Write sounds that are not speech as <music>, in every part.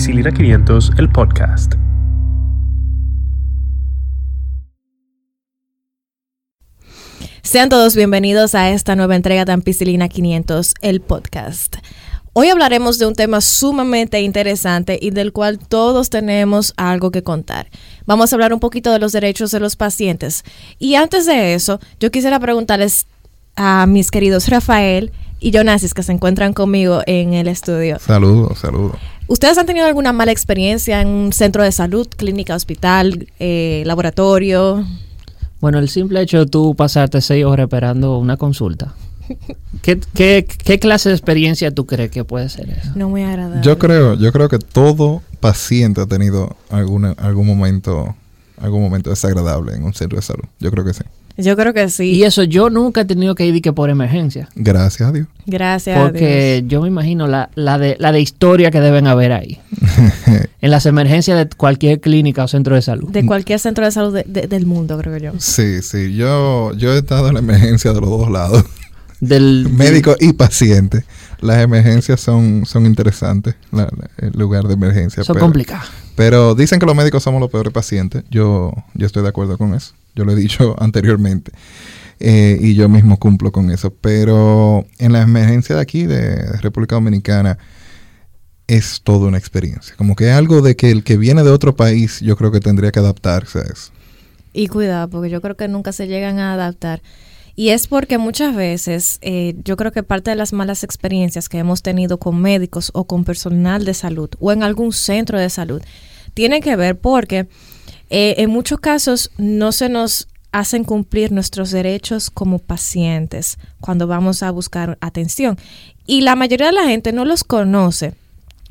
Ampicilina 500, el podcast. Sean todos bienvenidos a esta nueva entrega de Ampicilina 500, el podcast. Hoy hablaremos de un tema sumamente interesante y del cual todos tenemos algo que contar. Vamos a hablar un poquito de los derechos de los pacientes. Y antes de eso, yo quisiera preguntarles a mis queridos Rafael y Jonasis que se encuentran conmigo en el estudio. Saludos, saludos. ¿Ustedes han tenido alguna mala experiencia en un centro de salud, clínica, hospital, eh, laboratorio? Bueno, el simple hecho de tú pasarte seis horas esperando una consulta. <laughs> ¿Qué, qué, qué clase de experiencia tú crees que puede ser eso? No muy agradable. Yo creo, yo creo que todo paciente ha tenido alguna, algún momento, algún momento desagradable en un centro de salud. Yo creo que sí. Yo creo que sí. Y eso yo nunca he tenido que ir y que por emergencia. Gracias a Dios. Gracias a Porque Dios. yo me imagino la, la, de, la de historia que deben haber ahí. <laughs> en las emergencias de cualquier clínica o centro de salud. De cualquier centro de salud de- de- del mundo, creo yo. Sí, sí. Yo, yo he estado en la emergencia de los dos lados, <laughs> Del <laughs> médico y paciente. Las emergencias son, son interesantes, la- la- el lugar de emergencia. Son pero, complicados. pero dicen que los médicos somos los peores pacientes. Yo, yo estoy de acuerdo con eso. Yo lo he dicho <laughs> anteriormente. Eh, y yo mismo cumplo con eso. Pero en la emergencia de aquí, de República Dominicana, es toda una experiencia. Como que es algo de que el que viene de otro país, yo creo que tendría que adaptarse a eso. Y cuidado, porque yo creo que nunca se llegan a adaptar. Y es porque muchas veces eh, yo creo que parte de las malas experiencias que hemos tenido con médicos o con personal de salud o en algún centro de salud tiene que ver porque eh, en muchos casos no se nos hacen cumplir nuestros derechos como pacientes cuando vamos a buscar atención. Y la mayoría de la gente no los conoce.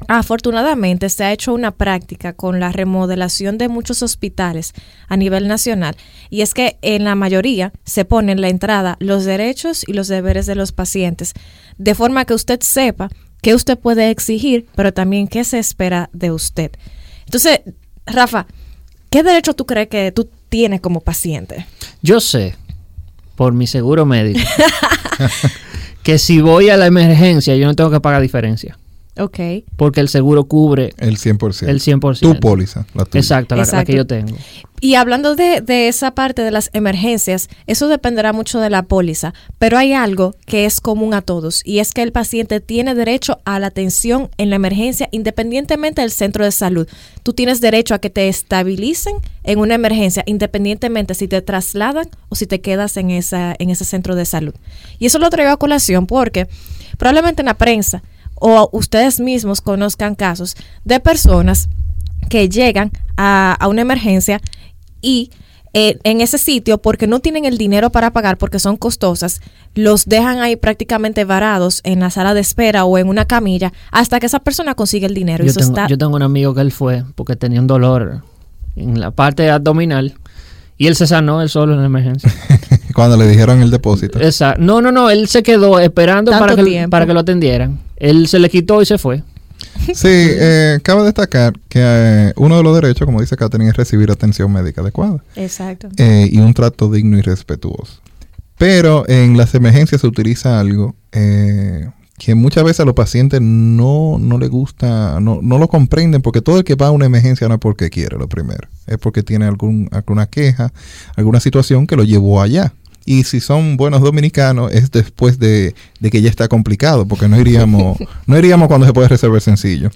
Afortunadamente se ha hecho una práctica con la remodelación de muchos hospitales a nivel nacional y es que en la mayoría se pone en la entrada los derechos y los deberes de los pacientes de forma que usted sepa qué usted puede exigir, pero también qué se espera de usted. Entonces, Rafa, ¿qué derecho tú crees que tú tienes como paciente? Yo sé, por mi seguro médico, <laughs> que si voy a la emergencia yo no tengo que pagar diferencia. Ok. Porque el seguro cubre El 100%. el 100%. Tu póliza, la tuya. Exacto, la, la Exacto. que yo tengo. Y hablando de, de esa parte de las emergencias, eso dependerá mucho de la póliza, pero hay algo que es común a todos y es que el paciente tiene derecho a la atención en la emergencia independientemente del centro de salud. Tú tienes derecho a que te estabilicen en una emergencia independientemente si te trasladan o si te quedas en, esa, en ese centro de salud. Y eso lo traigo a colación porque probablemente en la prensa o ustedes mismos conozcan casos de personas que llegan a, a una emergencia y eh, en ese sitio, porque no tienen el dinero para pagar, porque son costosas, los dejan ahí prácticamente varados en la sala de espera o en una camilla hasta que esa persona consigue el dinero. Y Yo eso tengo, está, yo tengo un amigo que él fue porque tenía un dolor en la parte abdominal y él se sanó él solo en la emergencia. <laughs> Cuando le dijeron el depósito. Esa, no, no, no, él se quedó esperando para que, tiempo. para que lo atendieran. Él se le quitó y se fue. Sí, eh, cabe destacar que eh, uno de los derechos, como dice Catherine, es recibir atención médica adecuada Exacto. eh, y un trato digno y respetuoso. Pero en las emergencias se utiliza algo eh, que muchas veces a los pacientes no, no les gusta, no, no lo comprenden, porque todo el que va a una emergencia no es porque quiere, lo primero. Es porque tiene algún, alguna queja, alguna situación que lo llevó allá. Y si son buenos dominicanos, es después de, de que ya está complicado, porque no iríamos, <laughs> no iríamos cuando se puede resolver sencillo.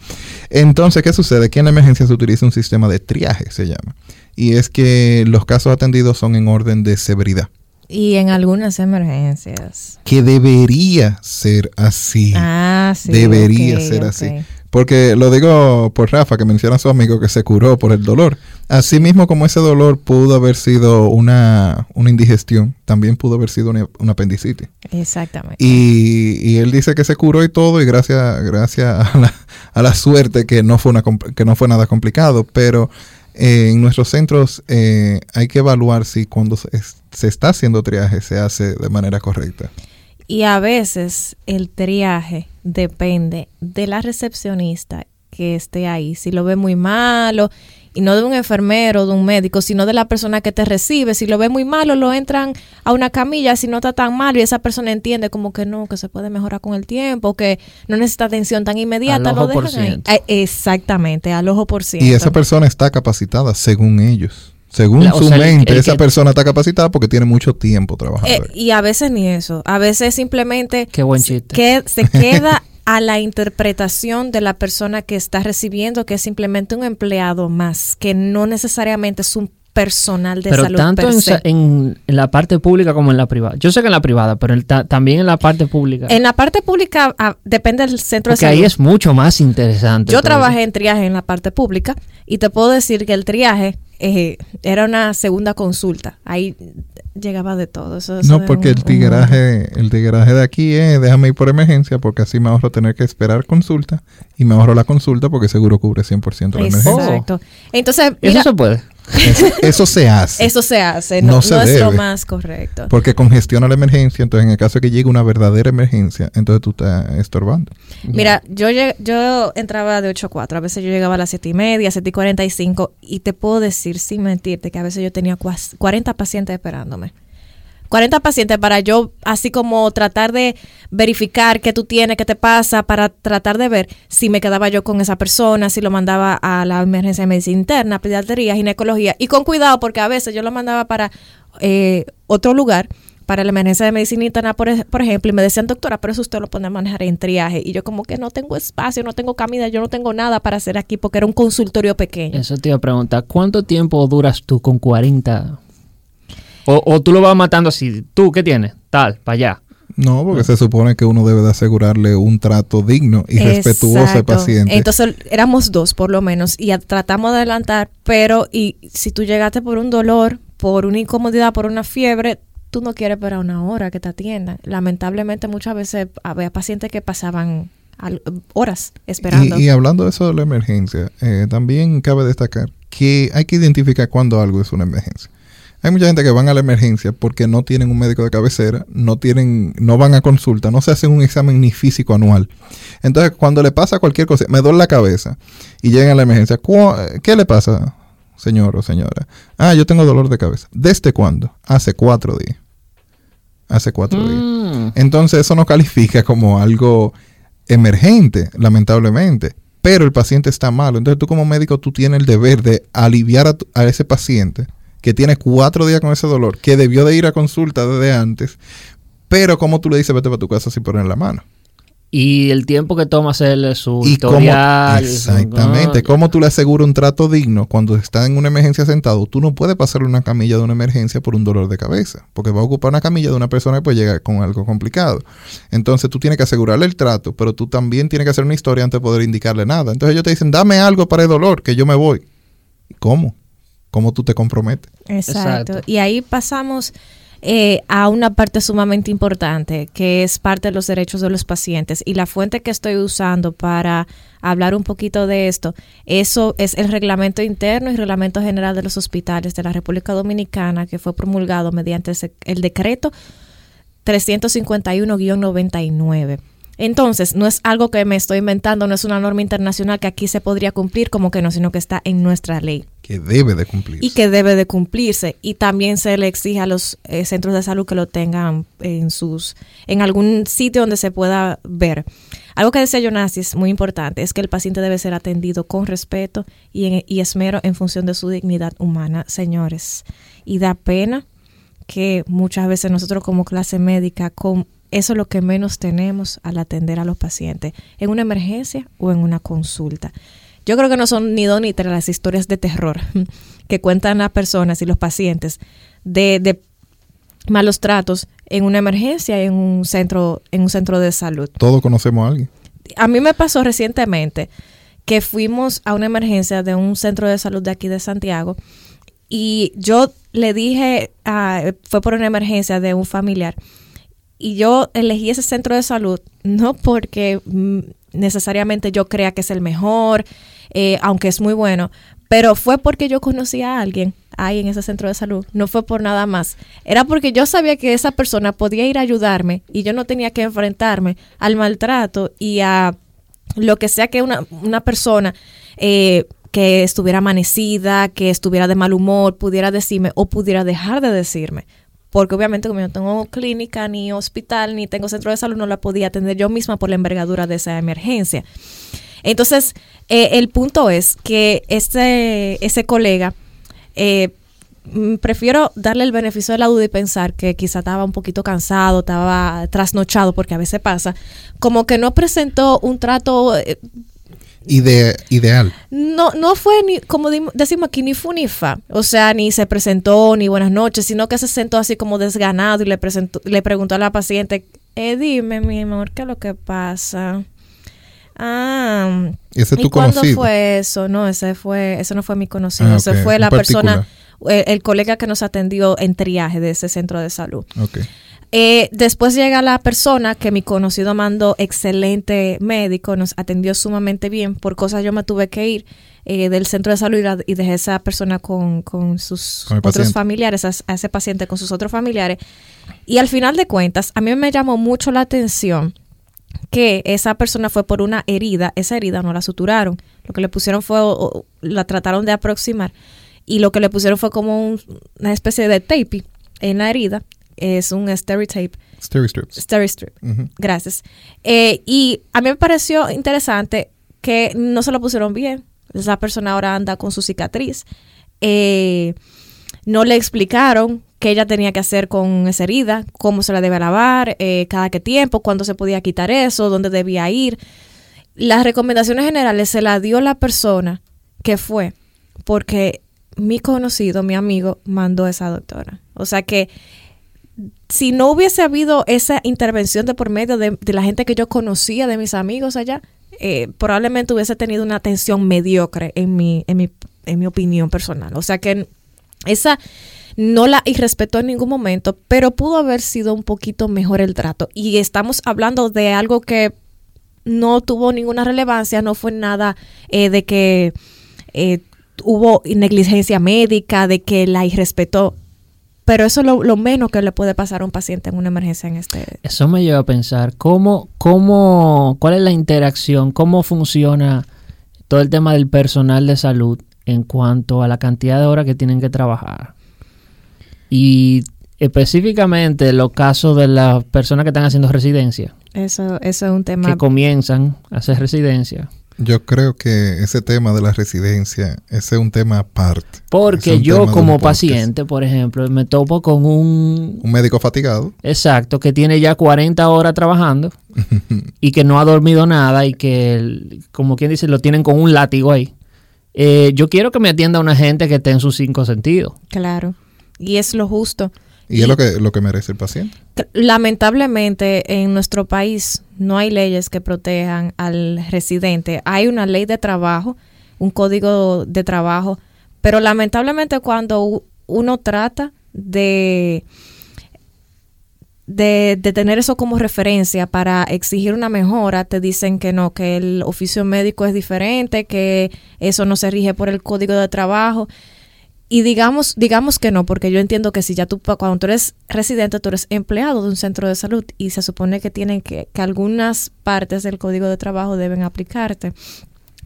Entonces, ¿qué sucede? Que en la emergencia se utiliza un sistema de triaje, se llama. Y es que los casos atendidos son en orden de severidad. Y en algunas emergencias. Que debería ser así. Ah, sí. debería ser así. Porque lo digo por Rafa, que menciona a su amigo que se curó por el dolor. Así mismo como ese dolor pudo haber sido una, una indigestión, también pudo haber sido una, una apendicitis. Exactamente. Y, y él dice que se curó y todo, y gracias, gracias a, la, a la suerte que no fue, una, que no fue nada complicado. Pero eh, en nuestros centros eh, hay que evaluar si cuando se, se está haciendo triaje se hace de manera correcta. Y a veces el triaje depende de la recepcionista que esté ahí. Si lo ve muy malo y no de un enfermero, de un médico, sino de la persona que te recibe. Si lo ve muy malo, lo entran a una camilla, si no está tan mal y esa persona entiende como que no, que se puede mejorar con el tiempo, que no necesita atención tan inmediata, Al lo ojo por dejan ahí. ciento. Eh, Exactamente, al ojo por ciento. Y esa persona está capacitada según ellos. Según La- su sea, mente, el esa que- persona está capacitada porque tiene mucho tiempo trabajando. Eh, ahí. y a veces ni eso, a veces simplemente Qué buen se- chiste. que se <laughs> queda a la interpretación de la persona que está recibiendo, que es simplemente un empleado más, que no necesariamente es un personal de pero salud tanto per en, se. sa- en- en la parte pública como en la privada. Yo sé que en la privada, pero el ta- también en la parte pública. En la parte pública ah, depende del centro porque de salud. ahí es mucho más interesante. Yo trabajé en triaje en la parte pública y te puedo decir que el triaje eh, era una segunda consulta. Ahí llegaba de todo. Eso- eso No, porque un- el un- tigueraje, el tigueraje de aquí es déjame ir por emergencia porque así me ahorro tener que esperar consulta y me ahorro la consulta porque seguro cubre 100% la emergencia. Exacto. Entonces, Eso se puede. Eso, eso se hace. eso se hace, no, No se no es lo debe. más correcto. Porque congestiona la emergencia, entonces en el caso de que llegue una verdadera emergencia, entonces tú estás estorbando. Mira, yo, yo entraba de 8 a 4, a veces yo llegaba a las 7 y media, 7 y 45, y te puedo decir, sin mentirte, que a veces yo tenía cuas- 40 pacientes esperándome. 40 pacientes para yo, así como tratar de verificar qué tú tienes, qué te pasa, para tratar de ver si me quedaba yo con esa persona, si lo mandaba a la emergencia de medicina interna, pediatría, ginecología, y con cuidado, porque a veces yo lo mandaba para eh, otro lugar, para la emergencia de medicina interna, por, ej- por ejemplo, y me decían, doctora, pero eso usted lo pone a manejar en triaje. Y yo como que no tengo espacio, no tengo comida, yo no tengo nada para hacer aquí porque era un consultorio pequeño. Eso te iba a preguntar. ¿Cuánto tiempo duras tú con 40? O, o tú lo vas matando así. ¿Tú qué tienes? Tal, para allá. No, porque se supone que uno debe de asegurarle un trato digno y respetuoso al paciente. Entonces éramos dos por lo menos y a- tratamos de adelantar, pero y si tú llegaste por un dolor, por una incomodidad, por una fiebre, tú no quieres esperar una hora que te atiendan. Lamentablemente muchas veces había pacientes que pasaban horas esperando. Y, y hablando de eso de la emergencia, eh, también cabe destacar que hay que identificar cuando algo es una emergencia. Hay mucha gente que van a la emergencia porque no tienen un médico de cabecera, no tienen, no van a consulta, no se hacen un examen ni físico anual. Entonces, cuando le pasa cualquier cosa, me duele la cabeza y llegan a la emergencia, "¿Cu- ¿qué le pasa, señor o señora? Ah, yo tengo dolor de cabeza. ¿Desde cuándo? Hace cuatro días. Hace cuatro días. Mm. Entonces eso no califica como algo emergente, lamentablemente. Pero el paciente está malo. Entonces tú como médico tú tienes el deber de aliviar a, tu- a ese paciente que tiene cuatro días con ese dolor, que debió de ir a consulta desde antes. Pero como tú le dices, vete para tu casa sin poner la mano. Y el tiempo que toma hacerle su Y cómo, historial. exactamente, cómo tú le aseguras un trato digno cuando está en una emergencia sentado. Tú no puedes pasarle una camilla de una emergencia por un dolor de cabeza, porque va a ocupar una camilla de una persona que puede llegar con algo complicado. Entonces tú tienes que asegurarle el trato, pero tú también tienes que hacer una historia antes de poder indicarle nada. Entonces ellos te dicen, dame algo para el dolor, que yo me voy. ¿Cómo? ¿Cómo tú te comprometes? Exacto. Exacto. Y ahí pasamos eh, a una parte sumamente importante, que es parte de los derechos de los pacientes. Y la fuente que estoy usando para hablar un poquito de esto, eso es el reglamento interno y reglamento general de los hospitales de la República Dominicana, que fue promulgado mediante el decreto 351-99. Entonces, no es algo que me estoy inventando, no es una norma internacional que aquí se podría cumplir como que no, sino que está en nuestra ley Que debe de cumplir. y que debe de cumplirse y también se le exige a los eh, centros de salud que lo tengan en sus en algún sitio donde se pueda ver. Algo que decía Jonasis muy importante es que el paciente debe ser atendido con respeto y, en- y esmero en función de su dignidad humana, señores. Y da pena que muchas veces nosotros como clase médica con eso es lo que menos tenemos al atender a los pacientes en una emergencia o en una consulta. Yo creo que no son ni dos ni tres las historias de terror <laughs> que cuentan las personas y los pacientes de, de malos tratos en una emergencia en un centro en un centro de salud. Todos conocemos a alguien. A mí me pasó recientemente que fuimos a una emergencia de un centro de salud de aquí de Santiago y yo le dije, ah, fue por una emergencia de un familiar y yo elegí ese centro de salud no porque mm, necesariamente yo crea que es el mejor, eh, aunque es muy bueno, pero fue porque yo conocí a alguien ahí en ese centro de salud, no fue por nada más. Era porque yo sabía que esa persona podía ir a ayudarme y yo no tenía que enfrentarme al maltrato y a lo que sea que una, una persona eh, que estuviera amanecida, que estuviera de mal humor, pudiera decirme o pudiera dejar de decirme. Porque obviamente como yo no tengo clínica, ni hospital, ni tengo centro de salud, no la podía atender yo misma por la envergadura de esa emergencia. Entonces, eh, el punto es que este, ese colega, eh, mm, prefiero darle el beneficio de la duda y pensar que quizá estaba un poquito cansado, estaba trasnochado, porque a veces pasa, como que no presentó un trato eh, Ide- ideal. no, no fue ni, como decimos aquí, ni fu ni fa. O sea, ni se presentó, ni buenas noches, sino que se sentó así como desganado y le presentó, le preguntó a la paciente, eh, dime, mi amor, ¿qué es lo que pasa? Ah, Ese es ¿y tu cuándo conocido. fue eso? No, ese fue, ese no fue mi conocido, Ah, ese fue la persona, el, el colega que nos atendió en triaje de ese centro de salud. Eh, después llega la persona que mi conocido mandó, excelente médico, nos atendió sumamente bien. Por cosas yo me tuve que ir eh, del centro de salud y, dejé a esa persona con, con sus Con otros paciente. familiares, a, a ese paciente con sus otros familiares. Y al final de cuentas, a mí me llamó mucho la atención que esa persona fue por una herida, esa herida no la suturaron, lo que le pusieron fue, o- o la trataron de aproximar y lo que le pusieron fue como un- una especie de tape en la herida, es un tape Steri-strips. Steri-strip. Ujú. Gracias. Eh, y a mí me pareció interesante que no se lo pusieron bien. Esa persona ahora anda con su cicatriz. Eh, no le explicaron qué ella tenía que hacer con esa herida, cómo se la debe lavar, eh, cada qué tiempo, cuándo se podía quitar eso, dónde debía ir. Las recomendaciones generales se las dio la persona que fue porque mi conocido, mi amigo, mandó a esa doctora. O sea que si no hubiese habido esa intervención de por medio de, la gente que yo conocía, de mis amigos allá, eh, probablemente hubiese tenido una atención mediocre en mi, en mi, en mi opinión personal. O sea que esa no la irrespetó en ningún momento, pero pudo haber sido un poquito mejor el trato. Y estamos hablando de algo que no tuvo ninguna relevancia, no fue nada eh, de que eh, hubo negligencia médica, de que la irrespetó. Pero eso es lo, lo menos que le puede pasar a un paciente en una emergencia en este. Eso me lleva a pensar cómo, cómo, cuál es la interacción, cómo funciona todo el tema del personal de salud en cuanto a la cantidad de horas que tienen que trabajar. Y específicamente los casos de las personas que están haciendo residencia, Eso, eso es un tema. que comienzan a hacer residencia. Yo creo que ese tema de la residencia, ese es un tema aparte. Porque yo como paciente, por ejemplo, me topo con un Un médico fatigado. Exacto, que tiene ya 40 horas trabajando y que no ha dormido nada y que, el- como quien dice, lo tienen con un látigo ahí. Eh, yo quiero que me atienda una gente que esté en sus cinco sentidos. Claro. Y es lo justo. Y es lo que, lo que merece el paciente. Lamentablemente en nuestro país no hay leyes que protejan al residente. Hay una ley de trabajo, un código de trabajo, pero lamentablemente cuando uno trata de, de, de tener eso como referencia para exigir una mejora, te dicen que no, que el oficio médico es diferente, que eso no se rige por el código de trabajo. Y digamos, digamos que no, porque yo entiendo que si ya tú, cuando tú eres residente, tú eres empleado de un centro de salud y se supone que tienen que, que algunas partes del código de trabajo deben aplicarte.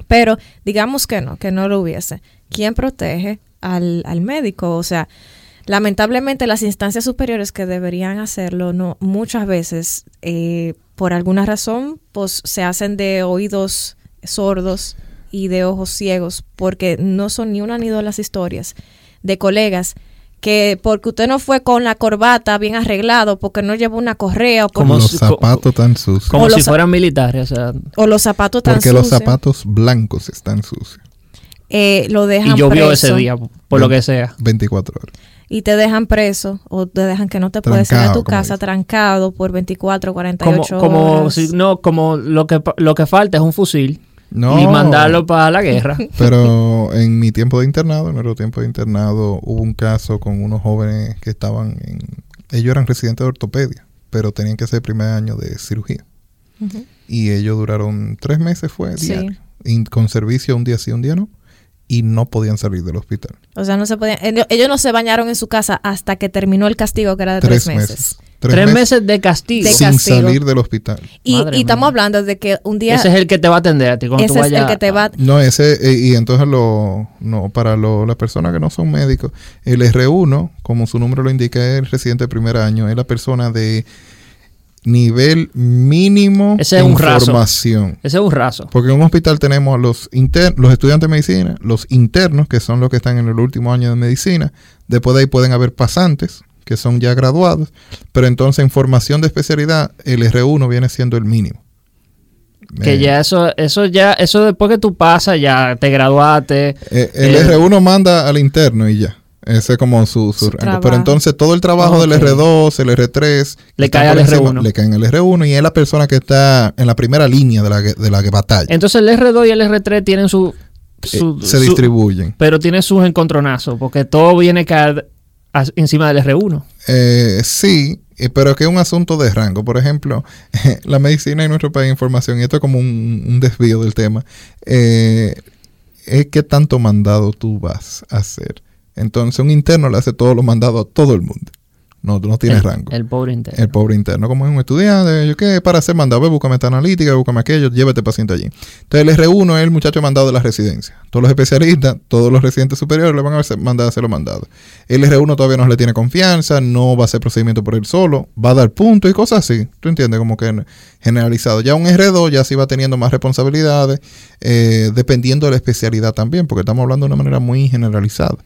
Pero digamos que no, que no lo hubiese. ¿Quién protege al, al médico? O sea, lamentablemente las instancias superiores que deberían hacerlo, no, muchas veces, eh, por alguna razón, pues se hacen de oídos sordos y de ojos ciegos, porque no son ni una ni dos las historias de colegas que porque usted no fue con la corbata bien arreglado, porque no llevó una correa o, Como los si- zapatos tan sucios. Como O si fueran militares. O sea, o los zapatos tan Porque los sucios, zapatos blancos están sucios. eh, lo dejan y llovió preso ese día, por lo que sea. 24 horas. y te dejan preso o te dejan que no te puedes ir a tu como casa trancado por 24, Como, 48 como, horas. si- no, como lo que, lo que falta es un fusil No. y mandarlo para la guerra. <laughs> Pero en mi tiempo de internado, en nuestro tiempo de internado, hubo un caso con unos jóvenes que estaban en... Ellos eran residentes de ortopedia, pero tenían que hacer el primer año de cirugía. Y ellos duraron tres meses, fue Sí. diario. Y con servicio un día sí, un día no. Y no podían salir del hospital. O sea, no se podían, ellos, no se bañaron en su casa hasta que terminó el castigo que era de tres, meses. Tres, meses, de castigo. De sin castigo. salir del hospital. Y, y estamos hablando de que un día Ese es el que te va a atender a ti cuando tú ese es vayas. el que te va No, ese, eh, y entonces lo, no, para lo- las personas que no son médicos, el R1, como su nombre lo indica, es el residente de primer año, es la persona de nivel mínimo Ese de un raso. información. Ese es un raso. Porque en un hospital tenemos a los, los estudiantes de medicina, los internos, que son los que están en el último año de medicina. Después de ahí pueden haber pasantes, que son ya graduados. Pero entonces en formación de especialidad, el R1 viene siendo el mínimo. Que Eh, ya eso, eso ya, eso después que tú pasas, ya te graduaste. eh, el eh, R1 manda al interno y ya. Ese es como su, su Su rango. trabajo. Pero entonces todo el trabajo del R2, el R3, Le cae al encima, R1. Le caen al R1 y es la persona que está en la primera línea de la, de la batalla. Entonces el R2 y el R3 tienen su. Eh, se su- distribuyen. pero tiene sus encontronazos, porque todo viene a caer as- encima del R1. Eh, sí, eh, pero que es un asunto de rango. Por ejemplo, <laughs> la medicina en nuestro país, información, y esto es como un, un desvío del tema, eh, es qué tanto mandado tú vas a hacer. Entonces, un interno le hace todos los mandados a todo el mundo. No, no tiene el, rango. El pobre interno. El pobre interno, como es un estudiante, yo qué, para hacer mandado, ve, búscame esta analítica, búscame aquello, llévate paciente allí. Entonces el R1 es el muchacho mandado de la residencia. Todos los especialistas, todos los residentes superiores le van a hacer- mandar a hacer los mandados. El R1 todavía no le tiene confianza, no va a hacer procedimiento por él solo, va a dar puntos y cosas así. ¿Tú entiendes? Como que generalizado. Ya un R2 ya sí va teniendo más responsabilidades, eh, dependiendo de la especialidad también, porque estamos hablando de una manera muy generalizada.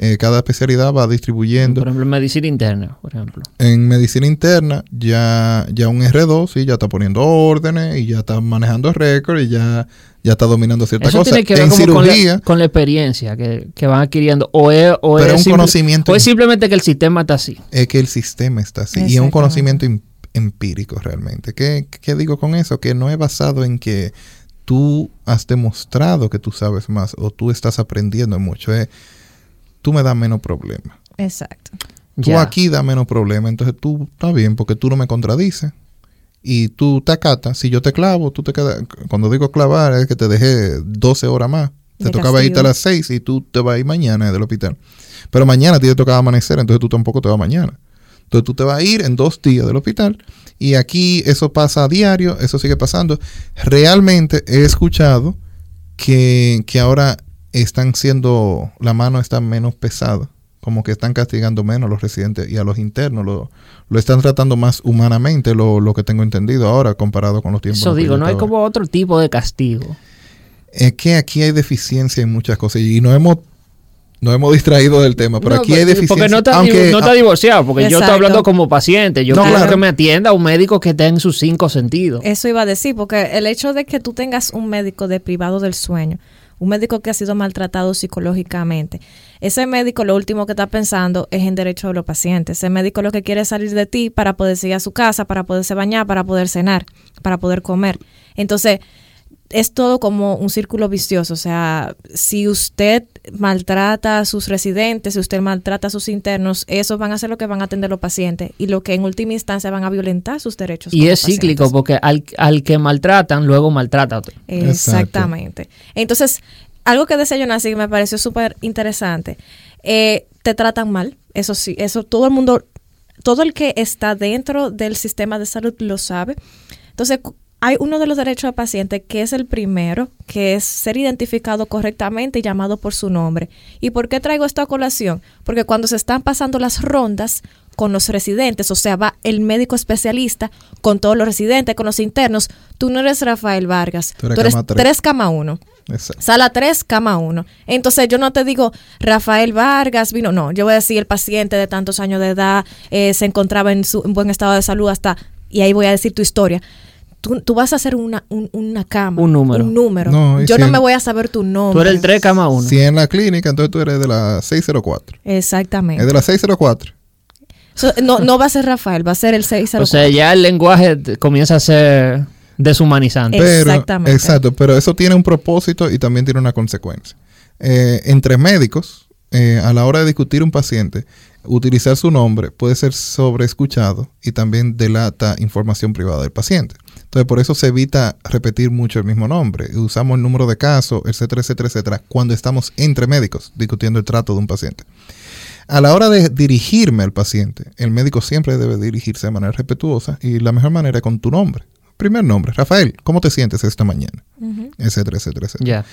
Eh, cada especialidad va distribuyendo. Por ejemplo, en medicina interna, por ejemplo. En medicina interna, ya, ya un R2, sí, ya está poniendo órdenes y ya está manejando récord y ya, ya está dominando ciertas Eso cosas. tiene que ver en como con cirugía, la, con la experiencia que, que van adquiriendo. O es, o Pero es un simple- conocimiento o es in- simplemente que el sistema está así. es que el sistema está así. Y es un conocimiento em- empírico realmente. ¿Qué, ¿Qué digo con eso? Que no es basado en que tú has demostrado que tú sabes más o tú estás aprendiendo mucho. Es, tú me das menos problemas. Exacto. Tú aquí da menos problema, entonces tú está bien porque tú no me contradices y tú te acatas. Si yo te clavo, tú te quedas. Cuando digo clavar es que te dejé 12 horas más. Te De tocaba irte a castigo. las 6 y tú te vas a ir mañana del hospital. Pero mañana a ti te tocaba amanecer, entonces tú tampoco te vas mañana. Entonces tú te vas a ir en dos días del hospital y aquí eso pasa a diario, eso sigue pasando. Realmente he escuchado que, que ahora están siendo, la mano está menos pesada, como que están castigando menos a los residentes y a los internos, lo, lo están tratando más humanamente, lo, lo que tengo entendido ahora comparado con los tiempos. Eso digo, no hay como otro tipo de castigo. Es que aquí hay deficiencia en muchas cosas y no hemos, nos hemos distraído del tema, pero No, aquí hay deficiencia. Porque no está, aunque- no está divorciado, porque yo estoy hablando como paciente. Yo No, quiero claro. que me atienda un médico que esté en sus cinco sentidos. Eso iba a decir, porque el hecho de que tú tengas un médico deprivado del sueño, un médico que ha sido maltratado psicológicamente, ese médico lo último que está pensando es en derecho de los pacientes. Ese médico lo que quiere es salir de ti para poder seguir a su casa, para poderse bañar, para poder cenar, para poder comer. Entonces, es todo como un círculo vicioso. O sea, si usted maltrata a sus residentes, si usted maltrata a sus internos, esos van a ser lo que van a atender los pacientes y lo que en última instancia van a violentar sus derechos. Y es cíclico, pacientes. porque al, al que maltratan, luego maltrata a otro. Exactamente. Entonces, algo que decía Jonasi que me pareció súper interesante. eh, te tratan mal, eso sí, eso todo el mundo, todo el que está dentro del sistema de salud lo sabe. Entonces, hay uno de los derechos del paciente que es el primero, que es ser identificado correctamente y llamado por su nombre. ¿Y por qué traigo esto a colación? Porque cuando se están pasando las rondas con los residentes, o sea, va el médico especialista con todos los residentes, con los internos, tú no eres Rafael Vargas, Tú eres tú eres cama tres. 3 cama 1. Exacto. Sala 3, cama 1. Entonces yo no te digo Rafael Vargas vino, no, yo voy a decir el paciente de tantos años de edad eh, se encontraba en, su, en buen estado de salud hasta, y ahí voy a decir tu historia. Tú, tú vas a hacer una, un- una cama. Un número. Un número. No, yo si no en- me voy a saber tu nombre. Tú eres el 3 cama 1. Si en la clínica, entonces tú eres de la 604. Exactamente. Es de la 604. So, no, no va a ser Rafael, va a ser el 604. O sea, ya el lenguaje comienza a ser deshumanizante. Pero, Exactamente. Exacto, pero eso tiene un propósito y también tiene una consecuencia. Eh, entre médicos, eh, a la hora de discutir un paciente, utilizar su nombre puede ser sobreescuchado y también delata información privada del paciente. Entonces, por eso se evita repetir mucho el mismo nombre. Usamos el número de caso, etcétera, etcétera, etcétera, cuando estamos entre médicos discutiendo el trato de un paciente. A la hora de dirigirme al paciente, el médico siempre debe dirigirse de manera respetuosa y la mejor manera es con tu nombre. Primer nombre, Rafael, ¿cómo te sientes esta mañana? Etcétera, etcétera, etcétera. Ya.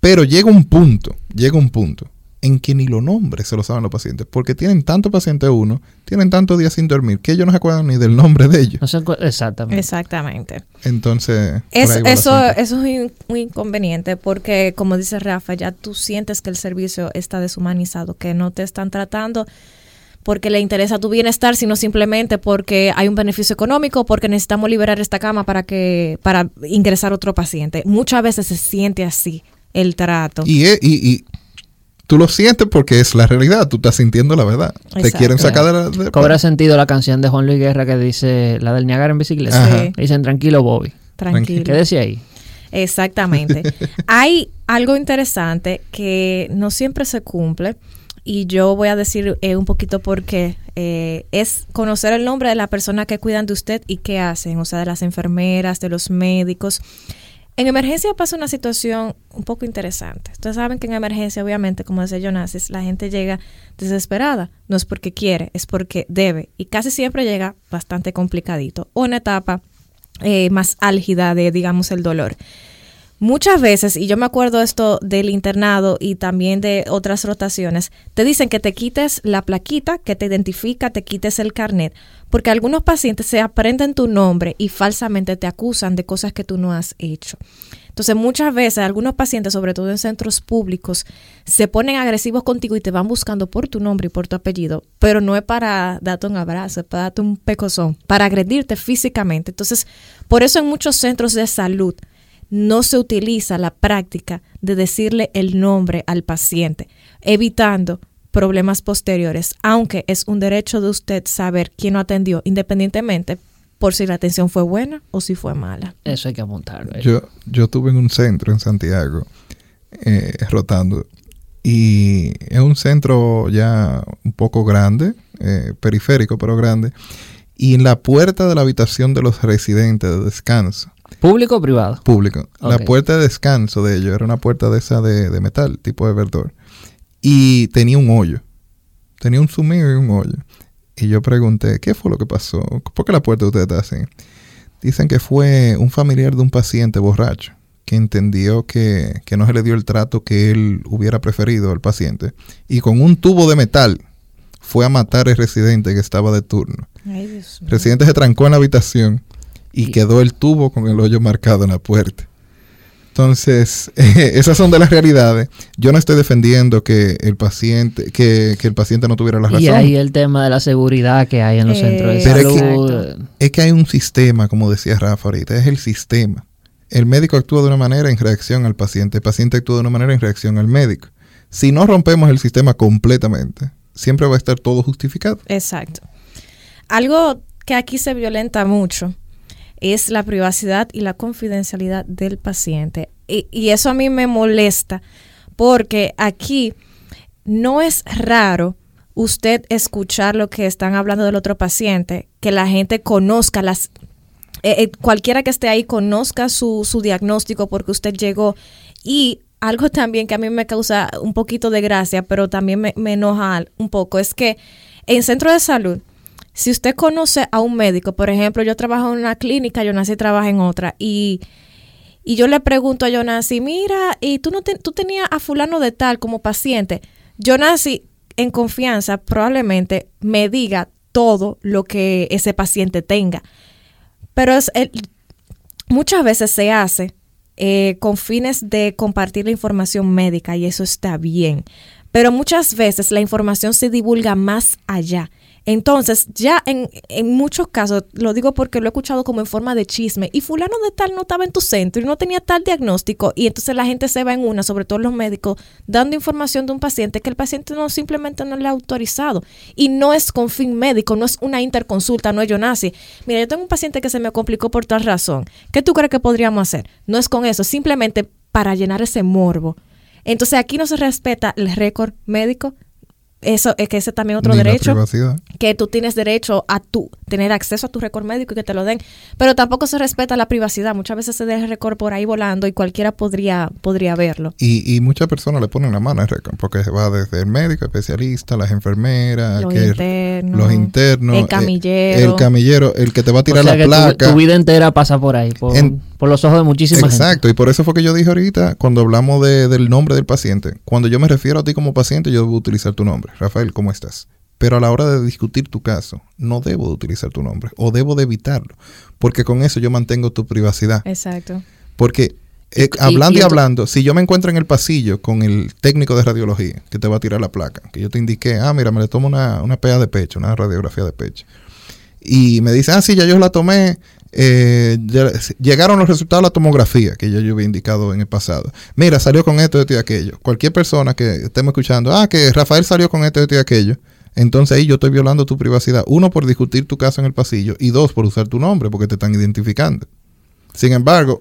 Pero llega un punto, llega un punto en que ni los nombres se lo saben los pacientes, porque tienen tanto paciente uno, tienen tantos días sin dormir, que ellos no se acuerdan ni del nombre de ellos. No exactamente. Exactamente. Entonces, Es- eso, eso es un, inconveniente porque, como dice Rafa, ya tú sientes que el servicio está deshumanizado, que no te están tratando porque le interesa tu bienestar, sino simplemente porque hay un beneficio económico, porque necesitamos liberar esta cama para que para ingresar otro paciente. Muchas veces se siente así el trato. Y, es- y, y tú lo sientes porque es la realidad, tú estás sintiendo la verdad. Te quieren sacar de la... de- Cobra sentido la canción de Juan Luis Guerra que dice, la del Niagara en bicicleta. Sí. Dicen, tranquilo, Bobby. Tranquilo. ¿Qué decía ahí? Exactamente. <laughs> Hay algo interesante que no siempre se cumple y yo voy a decir eh, un poquito por qué. Eh, es conocer el nombre de la persona que cuidan de usted y qué hacen, o sea, de las enfermeras, de los médicos. En emergencia pasa una situación un poco interesante. Ustedes saben que en emergencia, obviamente, como decía Jonasis, la gente llega desesperada. No es porque quiere, es porque debe. Y casi siempre llega bastante complicadito. En etapa eh, más álgida de, digamos, el dolor. Muchas veces, y yo me acuerdo esto del internado y también de otras rotaciones, te dicen que te quites la plaquita que te identifica, te quites el carnet, porque algunos pacientes se aprenden tu nombre y falsamente te acusan de cosas que tú no has hecho. Entonces, muchas veces algunos pacientes, sobre todo en centros públicos, se ponen agresivos contigo y te van buscando por tu nombre y por tu apellido, pero no es para darte un abrazo, es para darte un pecozón, para agredirte físicamente. Entonces, por eso en muchos centros de salud no se utiliza la práctica de decirle el nombre al paciente, evitando problemas posteriores, aunque es un derecho de usted saber quién lo atendió, independientemente por si la atención fue buena o si fue mala. Eso hay que apuntarlo. ahí. Yo, yo estuve en un centro en Santiago, eh, rotando, y es un centro ya un poco grande, eh, periférico pero grande, y en la puerta de la habitación de los residentes de descanso, ¿Público o privado? público, la puerta de descanso de ellos era una puerta de esa de, de metal, tipo de verdor, y tenía un hoyo, tenía un sumido y un hoyo. Y yo pregunté, ¿qué fue lo que pasó? ¿Por qué la puerta de ustedes está así? Dicen que fue un familiar de un paciente borracho que entendió que, que no se le dio el trato que él hubiera preferido al paciente y con un tubo de metal fue a matar al residente que estaba de turno. Ay, Dios El residente se trancó en la habitación y quedó el tubo con el hoyo marcado en la puerta. Entonces, <laughs> esas son de las realidades. Yo no estoy defendiendo que el paciente, que, que el paciente no tuviera la razón. Y ahí el tema de la seguridad que hay en los Eh, centros de Pero es que- salud. Es que hay un sistema, como decía Rafa ahorita, es el sistema. El médico actúa de una manera en reacción al paciente, el paciente actúa de una manera en reacción al médico. Si no rompemos el sistema completamente, siempre va a estar todo justificado. Exacto. Algo que aquí se violenta mucho es la privacidad y la confidencialidad del paciente. Y, y eso a mí me molesta porque aquí no es raro usted escuchar lo que están hablando del otro paciente, que la gente conozca las... eh, eh, cualquiera que esté ahí conozca su, su diagnóstico porque usted llegó y algo también que a mí me causa un poquito de gracia, pero también me, me enoja un poco, es que en centro de salud, si usted conoce a un médico, por ejemplo, yo trabajo en una clínica, yo nací trabaja en otra, y, y yo le pregunto a Jonasi, mira, ¿y tú, no te- tú tenías a fulano de tal como paciente? Jonasi, en confianza, probablemente me diga todo lo que ese paciente tenga. Pero es el- muchas veces se hace eh, con fines de compartir la información médica y eso está bien. Pero muchas veces la información se divulga más allá. Entonces, ya en, en muchos casos, lo digo porque lo he escuchado como en forma de chisme, y fulano de tal no estaba en tu centro y no tenía tal diagnóstico, y entonces la gente se va en una, sobre todo los médicos, dando información de un paciente que el paciente no simplemente no le ha autorizado. Y no es con fin médico, no es una interconsulta, no es yo nazi. Mira, yo tengo un paciente que se me complicó por tal razón. ¿Qué tú crees que podríamos hacer? No es con eso, simplemente para llenar ese morbo. Entonces aquí no se respeta el récord médico, eso es que ese también otro Ni derecho que tú tienes derecho a tu tener acceso a tu récord médico y que te lo den, pero tampoco se respeta la privacidad. Muchas veces se deja el récord por ahí volando y cualquiera podría podría verlo. Y, y muchas personas le ponen la mano al récord, porque va desde el médico, especialista, las enfermeras, Los que- internos, los internos, el eh, camillero. el camillero, el que te va a O tirar sea la que tu- placa. Tu, vida entera pasa por ahí, por, En- por los ojos de muchísima gente. Exacto, y por eso fue que yo dije ahorita, cuando hablamos de- del nombre del paciente, cuando yo me refiero a ti como paciente, yo debo utilizar tu nombre. Rafael, ¿cómo estás? Pero a la hora de discutir tu caso, no debo de utilizar tu nombre o debo de evitarlo, porque con eso yo mantengo tu privacidad. Exacto. Porque eh, Y- hablando y, hablando, si yo me encuentro en el pasillo con el técnico de radiología que te va a tirar la placa, que yo te indiqué, ah, mira, me le tomo una, una PA de pecho, una radiografía de pecho, y me dice, ah, sí, ya yo la tomé, eh, llegaron los resultados de la tomografía que ya yo había indicado en el pasado. Mira, salió con esto, esto y aquello. Cualquier persona que estemos escuchando, ah, que Rafael salió con esto, esto y aquello. Entonces ahí yo estoy violando tu privacidad. Uno, por discutir tu caso en el pasillo. Y dos, por usar tu nombre, porque te están identificando. Sin embargo,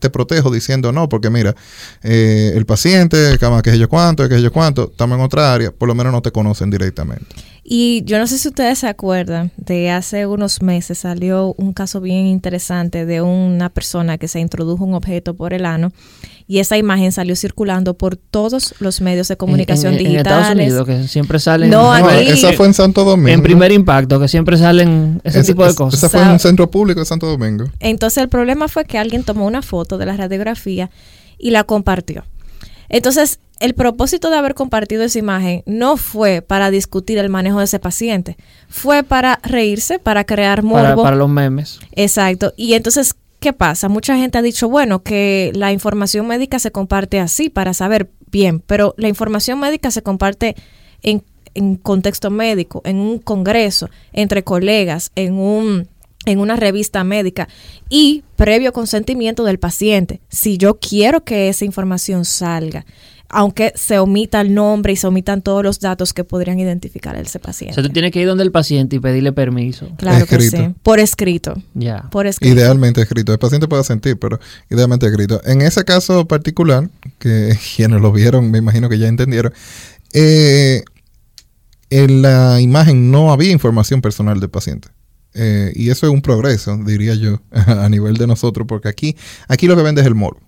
te protejo diciendo no, porque mira, eh, el paciente, que sé yo cuánto, que sé yo cuánto, estamos en otra área, por lo menos no te conocen directamente. Y yo no sé si ustedes se acuerdan, de hace unos meses salió un caso bien interesante de una persona que se introdujo un objeto por el ano y esa imagen salió circulando por todos los medios de comunicación en, en- en Estados digitales. Unidos, que siempre salen. No, No, aquí- esa fue en Santo Domingo. En primer impacto, que siempre salen ese tipo de cosas. Esa fue en un centro público de Santo Domingo. Entonces el problema fue que alguien tomó una foto de la radiografía y la compartió. Entonces, el propósito de haber compartido esa imagen no fue para discutir el manejo de ese paciente, fue para reírse, para crear morbo. para, para los memes. Exacto. Y entonces, ¿qué pasa? Mucha gente ha dicho, bueno, que la información médica se comparte así para saber bien, pero la información médica se comparte en, en contexto médico, en un congreso, entre colegas, en un en una revista médica y previo consentimiento del paciente. Si yo quiero que esa información salga, aunque se omita el nombre y se omitan todos los datos que podrían identificar a ese O paciente. sea, tú tienes que ir donde el paciente y pedirle permiso. claro que sí. Por escrito. Ya. Por escrito. Idealmente escrito. El paciente puede sentir, pero idealmente escrito. En ese caso particular, que <laughs> quienes lo vieron, me imagino que ya entendieron, eh, en la imagen no había información personal del paciente. Eh, y eso es un progreso, diría yo, <laughs> a nivel de nosotros, porque aquí, aquí lo que vende es el morbo.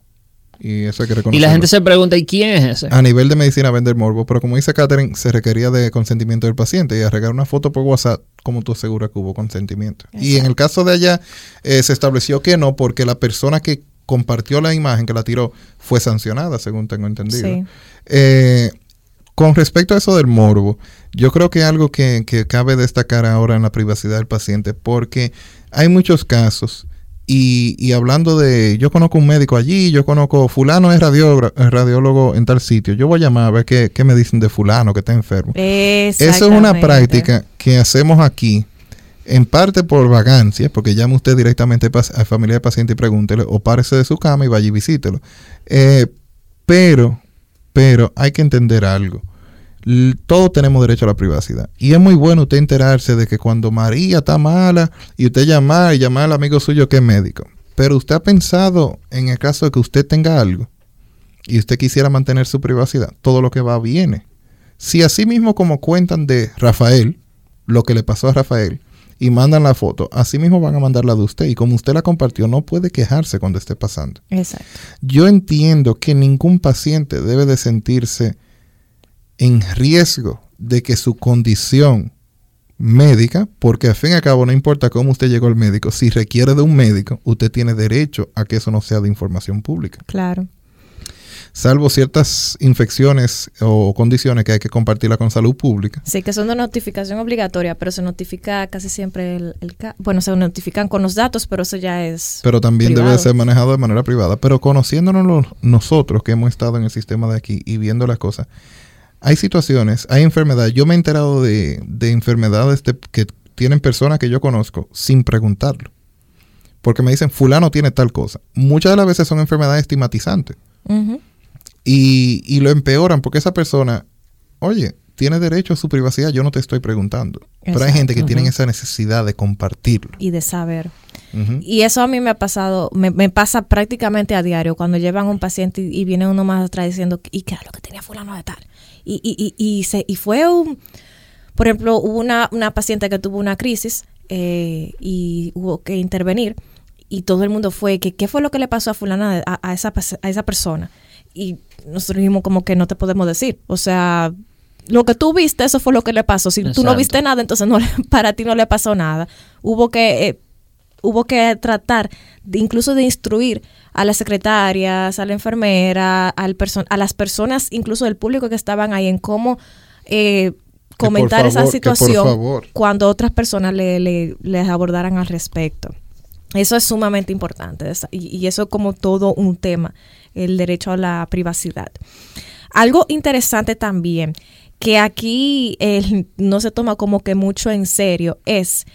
Y eso hay que reconocerlo. Y la gente se pregunta, ¿y quién es ese? A nivel de medicina vende el morbo, pero como dice Catherine, se requería de consentimiento del paciente y agregar una foto por WhatsApp, como tú aseguras que hubo consentimiento. Y en el caso de allá, eh, se estableció que no, porque la persona que compartió la imagen, que la tiró, fue sancionada, según tengo entendido. Sí. Eh, con respecto a eso del morbo, yo creo que algo que, que cabe destacar ahora en la privacidad del paciente, porque hay muchos casos. Y, y hablando de, yo conozco un médico allí, yo conozco, fulano es radiólogo en tal sitio, yo voy a llamar a ver qué, qué me dicen de fulano que está enfermo. Eso es una práctica que hacemos aquí, en parte por vagancia, porque llama usted directamente a familia del paciente y pregúntele, o párese de su cama y vaya y visítelo. Eh, pero, pero hay que entender algo. Todos tenemos derecho a la privacidad. Y es muy bueno usted enterarse de que cuando María está mala y usted llamar y llamar al amigo suyo que es médico. Pero usted ha pensado en el caso de que usted tenga algo y usted quisiera mantener su privacidad. Todo lo que va viene. Si así mismo como cuentan de Rafael, lo que le pasó a Rafael, y mandan la foto, así mismo van a mandar la de usted. Y como usted la compartió, no puede quejarse cuando esté pasando. Exacto. Yo entiendo que ningún paciente debe de sentirse en riesgo de que su condición médica, porque al fin y al cabo no importa cómo usted llegó al médico, si requiere de un médico, usted tiene derecho a que eso no sea de información pública. Claro. Salvo ciertas infecciones o condiciones que hay que compartirla con salud pública. Sí, que son de notificación obligatoria, pero se notifica casi siempre el, el bueno, se notifican con los datos, pero eso ya es pero también debe privado. ser manejado de manera privada. Pero conociéndonos los- nosotros que hemos estado en el sistema de aquí y viendo las cosas, hay situaciones, hay enfermedades. Yo me he enterado de, de enfermedades de- que tienen personas que yo conozco sin preguntarlo. Porque me dicen, fulano tiene tal cosa. Muchas de las veces son enfermedades estigmatizantes. Y, y lo empeoran porque esa persona, oye, tiene derecho a su privacidad, yo no te estoy preguntando. Pero hay gente que tiene esa necesidad de compartirlo. Y de saber. Y eso a mí me ha pasado, me, me pasa prácticamente a diario, cuando llevan a un paciente y, y viene uno más atrás diciendo, ¿y qué era lo que tenía fulano de tal? Y, y, y, y, se, y fue un, por ejemplo, hubo una, una paciente que tuvo una crisis eh, y hubo que intervenir y todo el mundo fue, que, ¿qué fue lo que le pasó a fulana, a, a esa, a esa persona? Y nosotros dijimos como que no te podemos decir, o sea... Lo que tú viste, eso fue lo que le pasó. Si tú no viste nada, entonces no, <laughs> para ti no le pasó nada. Hubo que eh, hubo que tratar de, incluso de instruir a las secretarias, a la enfermera, al a las personas, incluso del público que estaban ahí, en cómo eh, comentar esa favor, situación cuando otras personas le, le- les abordaran al respecto. Eso es sumamente importante y, y eso como todo un tema, el derecho a la privacidad. Algo interesante también, que aquí eh, <laughs> no se toma como que mucho en serio, es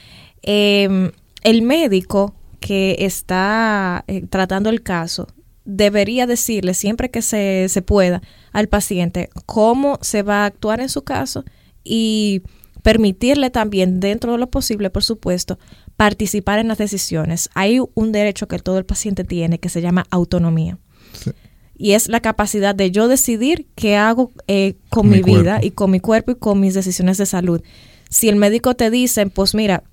eh, el médico que está eh, tratando el caso debería decirle siempre que se, se pueda al paciente cómo se va a actuar en su caso y permitirle también, dentro de lo posible, por supuesto, participar en las decisiones. Hay un derecho que todo el paciente tiene que se llama autonomía Sí. y es la capacidad de yo decidir qué hago eh, con Con mi, mi vida y con mi cuerpo y con mis decisiones de salud. Si el médico te dice, pues mira,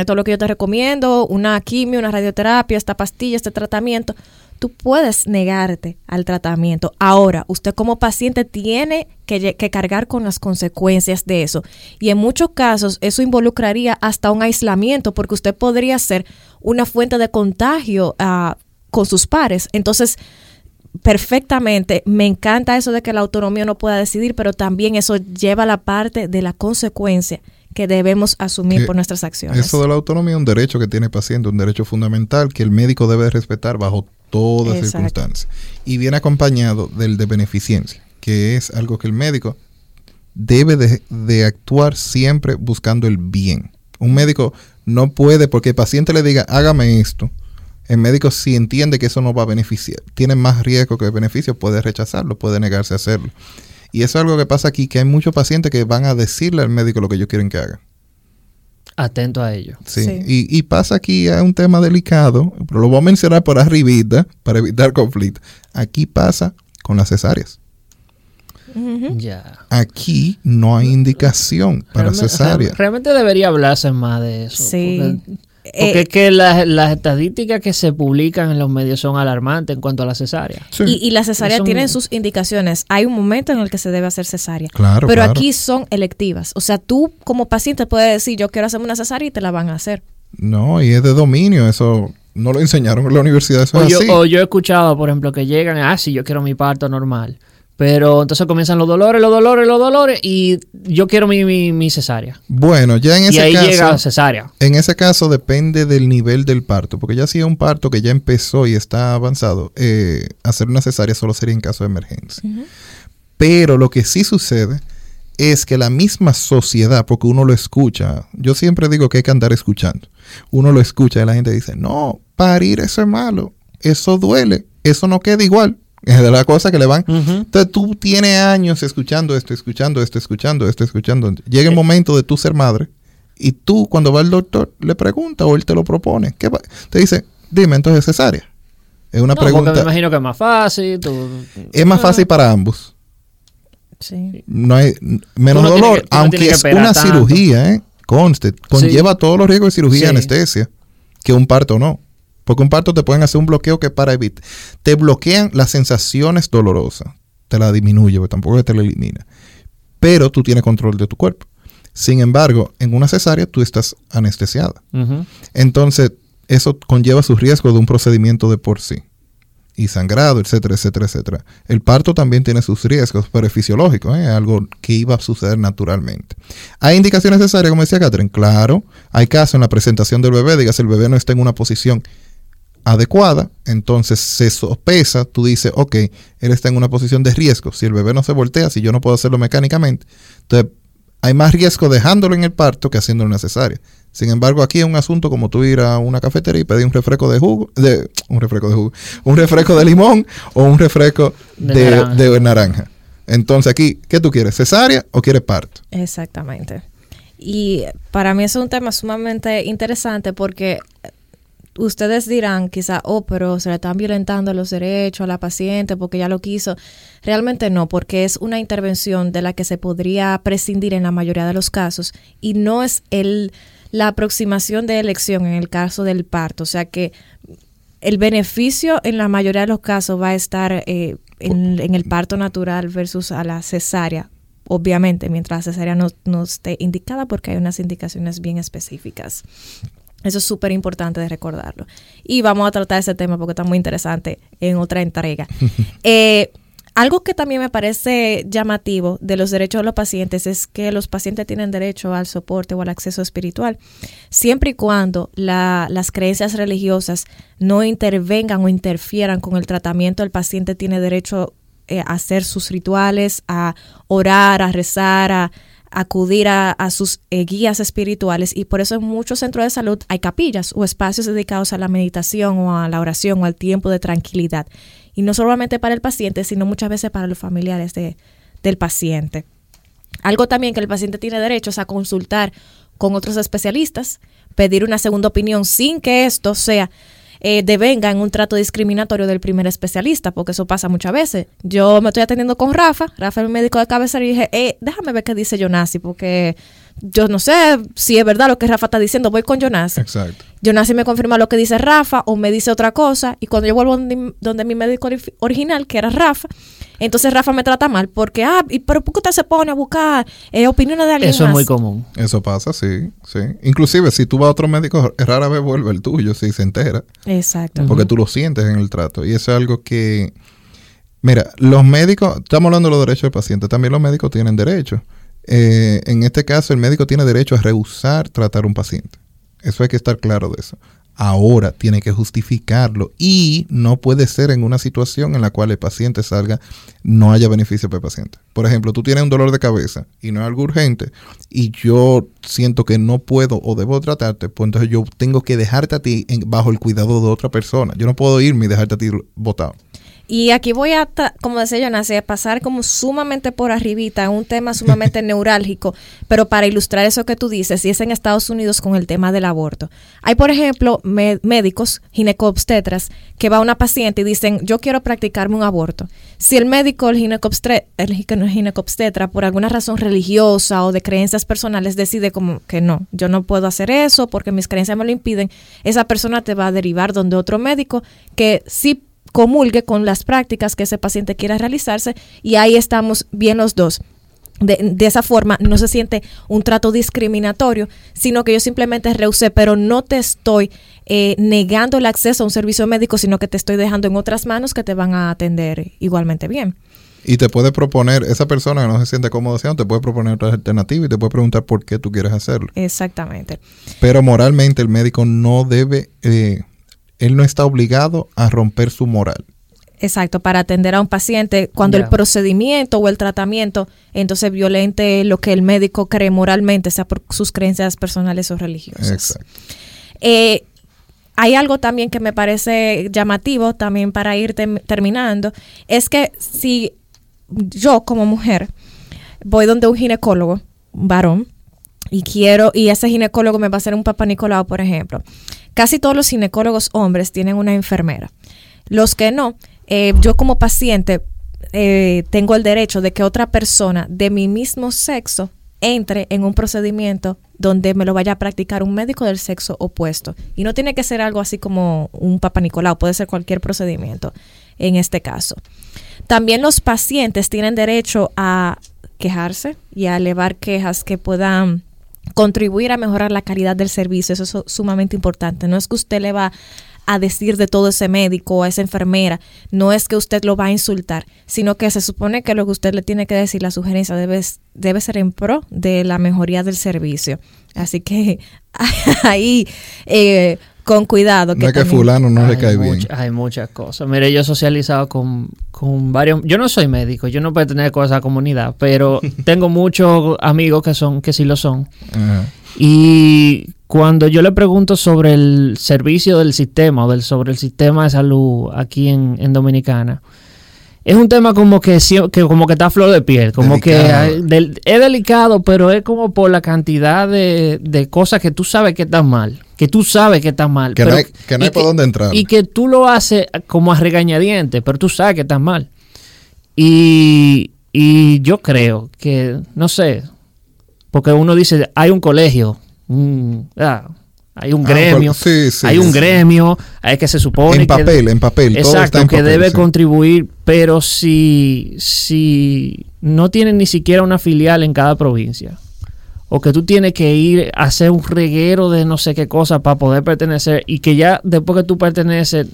esto es lo que yo te recomiendo, una quimio, una radioterapia, esta pastilla, este tratamiento, tú puedes negarte al tratamiento. Ahora, usted como paciente tiene que, cargar con las consecuencias de eso. Y en muchos casos eso involucraría hasta un aislamiento porque usted podría ser una fuente de contagio ah, con sus pares. Entonces, perfectamente. Me encanta eso de que la autonomía no pueda decidir, pero también eso lleva la parte de la consecuencia que debemos asumir Que por nuestras acciones. Eso de la autonomía es un derecho que tiene el paciente, un derecho fundamental que el médico debe respetar bajo todas Exacto. circunstancias. Y viene acompañado del de beneficencia, que es algo que el médico debe de, de actuar siempre buscando el bien. Un médico no puede, porque el paciente le diga, hágame esto. El médico si entiende que eso no va a beneficiar, tiene más riesgo que beneficio, puede rechazarlo, puede negarse a hacerlo. Y eso es algo que pasa aquí, que hay muchos pacientes que van a decirle al médico lo que ellos quieren que haga. Atento a ello. Sí. Sí. Y, y pasa aquí a un tema delicado, pero lo voy a mencionar por arribita para evitar conflicto. Aquí pasa con las cesáreas. Ya. Aquí no hay indicación para Realmente- cesárea. real- Realmente debería hablarse más de eso. Sí. Porque, Eh, es que las, las estadísticas que se publican en los medios son alarmantes en cuanto a la cesárea. Sí. Y, y la cesárea tienen sus indicaciones. Hay un momento en el que se debe hacer cesárea. Claro, pero claro. aquí son electivas. O sea, tú como paciente puedes decir, yo quiero hacerme una cesárea y te la van a hacer. No, y es de dominio, eso no lo enseñaron en la universidad, eso O es yo, así. o yo he escuchado, por ejemplo, que llegan, ah, sí, yo quiero mi parto normal. Pero entonces comienzan los dolores, los dolores, los dolores, y yo quiero mi, mi, mi cesárea. Bueno, ya en Y ese ahí caso, llega cesárea. en ese caso depende del nivel del parto, porque ya si es un parto que ya empezó y está avanzado, eh, hacer una cesárea solo sería en caso de emergencia. Pero lo que sí sucede es que la misma sociedad, porque uno lo escucha, yo siempre digo que hay que andar escuchando. Uno lo escucha y la gente dice, no, parir eso es malo, eso duele, eso no queda igual. Es <laughs> de la cosa que le van. Entonces tú tienes años escuchando esto, escuchando esto, escuchando esto, escuchando. Llega el momento de tú ser madre y tú cuando va el doctor le pregunta o él te lo propone. ¿Qué va? Te dice, dime entonces cesárea. Es una No, porque me pregunta. imagino que es más fácil. tú- Es más fácil para ambos. Sí. No hay menos no dolor, que- tú no aunque es una tanto. cirugía, ¿eh? Conste, conlleva todos los riesgos de cirugía y Sí. anestesia, que un parto no. Porque un parto te pueden hacer un bloqueo que para evitar. Te bloquean las sensaciones dolorosas. Te la disminuye, pero tampoco te la elimina. Pero tú tienes control de tu cuerpo. Sin embargo, en una cesárea tú estás anestesiada. Entonces, eso conlleva sus riesgos de un procedimiento de por sí. Y sangrado, etcétera, etcétera, etcétera. El parto también tiene sus riesgos, pero es fisiológico, ¿eh? algo que iba a suceder naturalmente. ¿Hay indicaciones necesarias, como decía Catherine? Claro. Hay casos en la presentación del bebé, digas, el bebé no está en una posición adecuada, entonces se sopesa, tú dices, ok, él está en una posición de riesgo. Si el bebé no se voltea, si yo no puedo hacerlo mecánicamente, entonces hay más riesgo dejándolo en el parto que haciéndolo cesárea. Sin embargo, aquí es un asunto como tú ir a una cafetería y pedir un refresco de jugo, de, un refresco de jugo, un refresco de limón o un refresco De de, naranja. de naranja. Entonces aquí, ¿qué tú quieres? ¿Cesárea o quieres parto? Exactamente. Y para mí es un tema sumamente interesante porque ustedes dirán quizá, oh, pero se le están violentando los derechos a la paciente porque ya lo quiso. Realmente no, porque es una intervención de la que se podría prescindir en la mayoría de los casos y no es el, la aproximación de elección en el caso del parto. O sea que el beneficio en la mayoría de los casos va a estar eh, en, en, el parto natural versus a la cesárea. Obviamente, mientras la cesárea no, no esté indicada porque hay unas indicaciones bien específicas. Eso es súper importante de recordarlo. Y vamos a tratar ese tema porque está muy interesante en otra entrega. <laughs> eh, algo que también me parece llamativo de los derechos de los pacientes es que los pacientes tienen derecho al soporte o al acceso espiritual, siempre y cuando la, las creencias religiosas no intervengan o interfieran con el tratamiento, el paciente tiene derecho eh, a hacer sus rituales, a orar, a rezar, a acudir a, a sus eh, guías espirituales y por eso en muchos centros de salud hay capillas o espacios dedicados a la meditación o a la oración o al tiempo de tranquilidad. Y no solamente para el paciente, sino muchas veces para los familiares de, del paciente. Algo también que el paciente tiene derecho es a consultar con otros especialistas, pedir una segunda opinión sin que esto sea eh, devenga en un trato discriminatorio del primer especialista, porque eso pasa muchas veces. Yo me estoy atendiendo con Rafa, Rafa es mi médico de cabeza, y dije, eh, déjame ver qué dice Jonasi, porque yo no sé si es verdad lo que Rafa está diciendo, voy con Jonasi. Exacto. Jonasi me confirma lo que dice Rafa o me dice otra cosa, y cuando yo vuelvo donde, donde mi médico original, que era Rafa, entonces Rafa me trata mal porque, ah, ¿y pero por qué usted se pone a buscar eh, opiniones de alguien Eso más? es muy común. Eso pasa, sí, sí. Inclusive si tú vas a otro médico, rara vez vuelve el tuyo, si se entera. Exacto. Porque tú lo sientes en el trato. Y eso es algo que, mira, los médicos, estamos hablando de los derechos del paciente, también los médicos tienen derechos. Eh, en este caso, el médico tiene derecho a rehusar tratar a un paciente. Eso hay que estar claro de eso ahora tiene que justificarlo y no puede ser en una situación en la cual el paciente salga, no haya beneficio para el paciente. Por ejemplo, tú tienes un dolor de cabeza y no es algo urgente y yo siento que no puedo o debo tratarte, pues entonces yo tengo que dejarte a ti bajo el cuidado de otra persona. Yo no puedo irme y dejarte a ti botado. Y aquí voy a, como decía Jonas, a pasar como sumamente por arribita, un tema sumamente <laughs> neurálgico, pero para ilustrar eso que tú dices, y es en Estados Unidos con el tema del aborto. Hay, por ejemplo, médicos, ginecobstetras, que va a una paciente y dicen, yo quiero practicarme un aborto. Si el médico, el, el ginecobstetra, por alguna razón religiosa o de creencias personales, decide como que no, yo no puedo hacer eso porque mis creencias me lo impiden, esa persona te va a derivar donde otro médico que sí comulgue con las prácticas que ese paciente quiera realizarse y ahí estamos bien los dos. De, de, esa forma no se siente un trato discriminatorio, sino que yo simplemente rehusé, pero no te estoy eh, negando el acceso a un servicio médico, sino que te estoy dejando en otras manos que te van a atender igualmente bien. Y te puede proponer, esa persona que no se siente haciendo, te puede proponer otras alternativas y te puede preguntar por qué tú quieres hacerlo. Exactamente. Pero moralmente el médico no debe... Eh, él no está obligado a romper su moral. Exacto, para atender a un paciente cuando yeah. el procedimiento o el tratamiento entonces violente lo que el médico cree moralmente, sea por sus creencias personales o religiosas. Exacto. Eh, hay algo también que me parece llamativo también para ir te terminando, es que si yo como mujer voy donde un ginecólogo, un varón, y quiero, y ese ginecólogo me va a hacer un papá Nicolau, por ejemplo. Casi todos los ginecólogos hombres tienen una enfermera. Los que no, eh, yo como paciente eh, tengo el derecho de que otra persona de mi mismo sexo entre en un procedimiento donde me lo vaya a practicar un médico del sexo opuesto. Y no tiene que ser algo así como un papá Nicolau, puede ser cualquier procedimiento en este caso. También los pacientes tienen derecho a quejarse y a elevar quejas que puedan contribuir a mejorar la calidad del servicio. Eso es sumamente importante. No es que usted le va a decir de todo ese médico o a esa enfermera, no es que usted lo va a insultar, sino que se supone que lo que usted le tiene que decir, la sugerencia debe, debe ser en pro de la mejoría del servicio. Así que <laughs> ahí eh, con cuidado. Que no es que fulano no le cae mucha, bien. Hay muchas cosas. Mire, yo he socializado con, con, varios... Yo no soy médico, yo no puedo tener con esa comunidad, pero <laughs> tengo muchos amigos que son que sí lo son. Ajá. Y cuando yo le pregunto sobre el servicio del sistema o del, sobre el sistema de salud aquí en, en Dominicana, es un tema como que, que como que está a flor de piel, como que Delicado. hay- del- es delicado, pero es como por la cantidad de, de cosas que tú sabes que están mal, que tú sabes que están mal. Que no hay- que no y hay por dónde entrar. Y que tú lo haces como a regañadientes, pero tú sabes que están mal. Y, y yo creo que, no sé, porque uno dice, hay un colegio, un- ah, hay un Ah, gremio, por- sí, sí, hay un sí. gremio, hay que se supone En que- papel, en papel. todo Exacto, está en que papel, debe contribuir, pero si, si no tienen ni siquiera una filial en cada provincia, o que tú tienes que ir a hacer un reguero de no sé qué cosa para poder pertenecer, y que ya después que tú perteneces,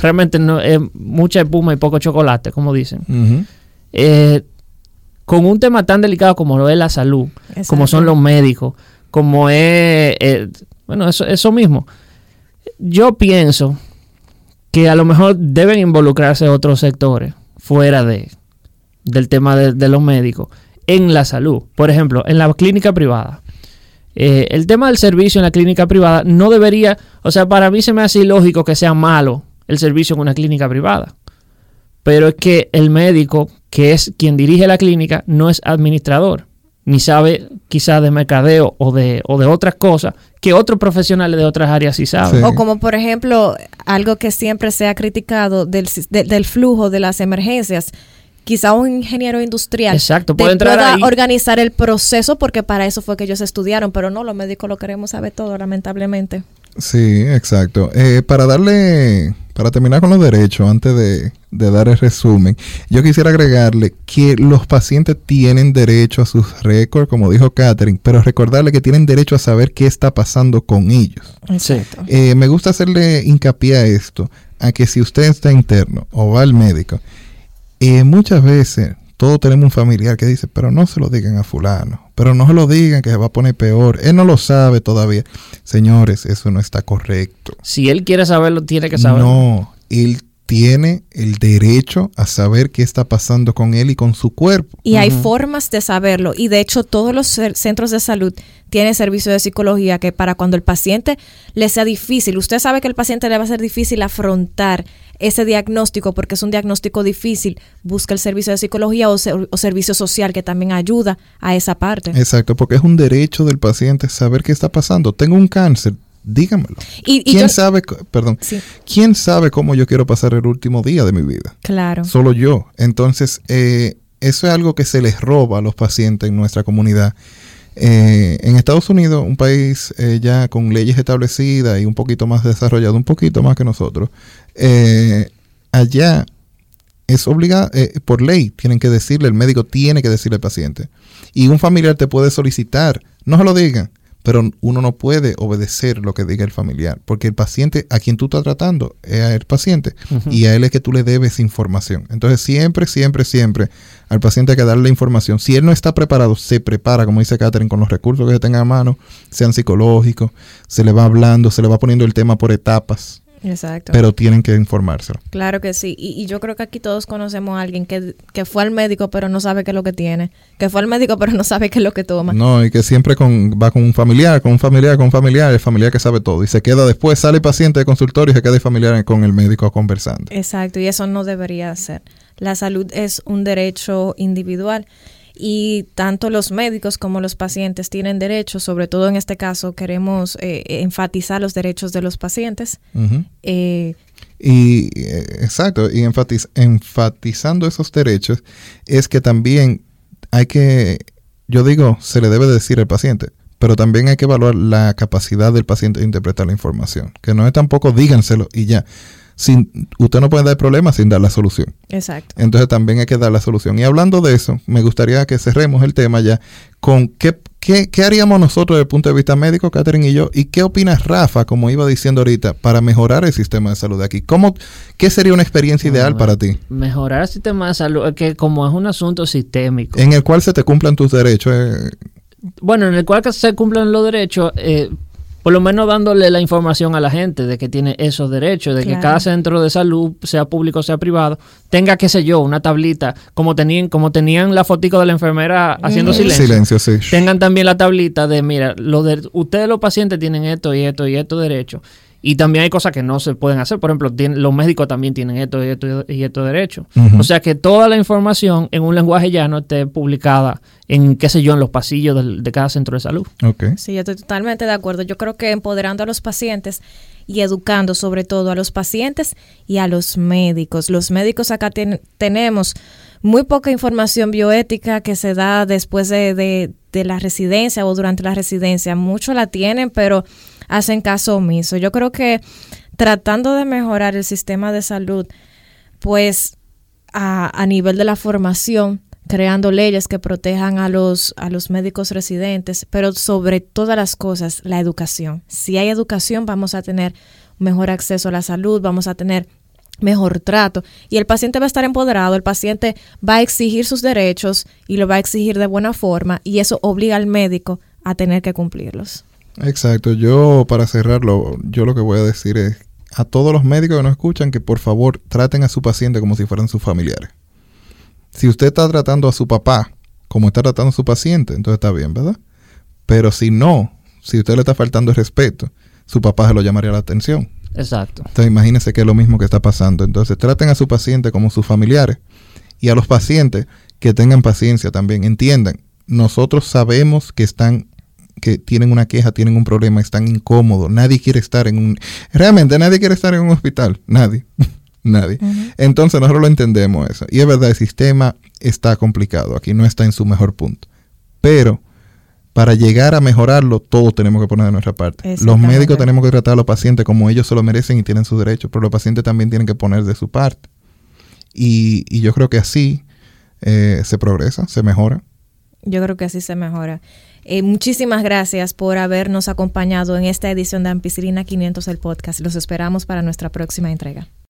realmente no es mucha espuma y poco chocolate, como dicen. Eh, con un tema tan delicado como lo es la salud, como son los médicos, como es, eh, bueno, eso, eso mismo. Yo pienso que a lo mejor deben involucrarse otros sectores fuera de, del tema de, de los médicos en la salud. Por ejemplo, en la clínica privada. Eh, el tema del servicio en la clínica privada no debería, o sea, para mí se me hace ilógico que sea malo el servicio en una clínica privada. Pero es que el médico, que es quien dirige la clínica, no es administrador, ni sabe quizás de mercadeo o de, o de otras cosas que otros profesionales de otras áreas sí saben. O como por ejemplo, algo que siempre se ha criticado del, del flujo de las emergencias. Quizá un ingeniero industrial Exacto, te puede entrar pueda ahí. organizar el proceso porque para eso fue que ellos estudiaron, pero no, los médicos lo queremos saber todo, lamentablemente. Sí, exacto. Eh, para darle, para terminar con los derechos, antes de, de dar el resumen, yo quisiera agregarle que los pacientes tienen derecho a sus récords, como dijo Catherine, pero recordarle que tienen derecho a saber qué está pasando con ellos. Sí. Eh, me gusta hacerle hincapié a esto, a que si usted está interno o va al médico, eh, muchas veces todos tenemos un familiar que dice, pero no se lo digan a fulano, pero no se lo digan que se va a poner peor, él no lo sabe todavía. Señores, eso no está correcto. Si él quiere saberlo, tiene que saberlo. No, él tiene el derecho a saber qué está pasando con él y con su cuerpo. Y hay formas de saberlo. Y de hecho, todos los centros de salud tienen servicio de psicología que para cuando el paciente le sea difícil, usted sabe que el paciente le va a ser difícil afrontar ese diagnóstico porque es un diagnóstico difícil, busca el servicio de psicología o, ser- o servicio social que también ayuda a esa parte. Exacto, porque es un derecho del paciente saber qué está pasando. Tengo un cáncer, dígamelo. Y, y ¿Quién yo- sabe, perdón, Sí, quién sabe cómo yo quiero pasar el último día de mi vida? claro. Solo yo. Entonces, eh, eso es algo que se les roba a los pacientes en nuestra comunidad. Eh, en Estados Unidos, un país eh, ya con leyes establecidas y un poquito más desarrollado, un poquito más que nosotros, eh, allá es obligado, por ley, tienen que decirle, el médico tiene que decirle al paciente. Y un familiar te puede solicitar, no se lo digan, pero uno no puede obedecer lo que diga el familiar, porque el paciente a quien tú estás tratando es el paciente y a él es que tú le debes información. Entonces siempre, siempre, siempre al paciente hay que darle información. Si él no está preparado, se prepara, como dice Catherine, con los recursos que se tenga a mano, sean psicológicos, se le va hablando, se le va poniendo el tema por etapas, Exacto. pero tienen que informárselo. Claro que sí. Y, y yo creo que aquí todos conocemos a alguien que, que fue al médico pero no sabe qué es lo que tiene. Que fue al médico pero no sabe qué es lo que toma. No, y que siempre con, va con un familiar, con un familiar, con un familiar, el familiar que sabe todo. Y se queda después, sale el paciente de consultorio y se queda el familiar con el médico conversando. Exacto, y eso no debería ser. La salud es un derecho individual y tanto los médicos como los pacientes tienen derechos, sobre todo en este caso queremos eh, enfatizar los derechos de los pacientes. Eh, Y eh, exacto, y enfatiz- enfatizando esos derechos es que también hay que, yo digo, se le debe decir al paciente, pero también hay que evaluar la capacidad del paciente de interpretar la información, que no es tampoco díganselo y ya. Sin, usted no puede dar problemas sin dar la solución. exacto. Entonces también hay que dar la solución. Y hablando de eso, me gustaría que cerremos el tema ya con qué, qué, qué haríamos nosotros desde el punto de vista médico, Catherine y yo, y qué opina Rafa, como iba diciendo ahorita, para mejorar el sistema de salud de aquí. ¿Cómo, ¿Qué sería una experiencia ideal para ti? Mejorar el sistema de salud, es que como es un asunto sistémico, En el cual se te cumplan tus derechos. eh, bueno, en el cual que se cumplan los derechos, eh, por lo menos dándole la información a la gente de que tiene esos derechos, de que cada centro de salud, sea público o sea privado, tenga, qué sé yo, una tablita, como tenían, como tenían la fotico de la enfermera haciendo silencio. silencio, sí. Tengan también la tablita de, mira, lo de, ustedes los pacientes tienen esto y esto y esto derecho. Y también hay cosas que no se pueden hacer. Por ejemplo, tienen- los médicos también tienen esto y esto y esto derecho. O sea que toda la información en un lenguaje llano esté publicada en, qué sé yo, en los pasillos de cada centro de salud. Ok. Sí, yo estoy totalmente de acuerdo. Yo creo que empoderando a los pacientes y educando sobre todo a los pacientes y a los médicos. Los médicos acá ten- tenemos muy poca información bioética que se da después de, de- de la residencia o durante la residencia. Muchos la tienen, pero hacen caso omiso. Yo creo que tratando de mejorar el sistema de salud, pues a, a nivel de la formación, creando leyes que protejan a los, a los médicos residentes, pero sobre todas las cosas, la educación. Si hay educación, vamos a tener mejor acceso a la salud, vamos a tener mejor trato y el paciente va a estar empoderado, el paciente va a exigir sus derechos y lo va a exigir de buena forma y eso obliga al médico a tener que cumplirlos. Exacto. Yo, para cerrarlo, yo lo que voy a decir es a todos los médicos que nos escuchan que por favor traten a su paciente como si fueran sus familiares. Si usted está tratando a su papá como está tratando a su paciente, entonces está bien, ¿verdad? Pero si no, si usted le está faltando el respeto, su papá se lo llamaría la atención. Exacto. Entonces imagínense que es lo mismo que está pasando. Entonces traten a su paciente como sus familiares y a los pacientes que tengan paciencia también. Entiendan, nosotros sabemos que están que tienen una queja, tienen un problema, están incómodos. Nadie quiere estar en un... Realmente nadie quiere estar en un hospital. Nadie. <laughs> nadie. Entonces nosotros lo entendemos eso. Y es verdad, el sistema está complicado. Aquí no está en su mejor punto. Pero para llegar a mejorarlo, todos tenemos que poner de nuestra parte. Los médicos tenemos que tratar a los pacientes como ellos se lo merecen y tienen sus derechos, pero los pacientes también tienen que poner de su parte. Y, y yo creo que así eh, se progresa, se mejora. Yo creo que así se mejora. Eh, muchísimas gracias por habernos acompañado en esta edición de Ampicilina 500 el podcast. Los esperamos para nuestra próxima entrega.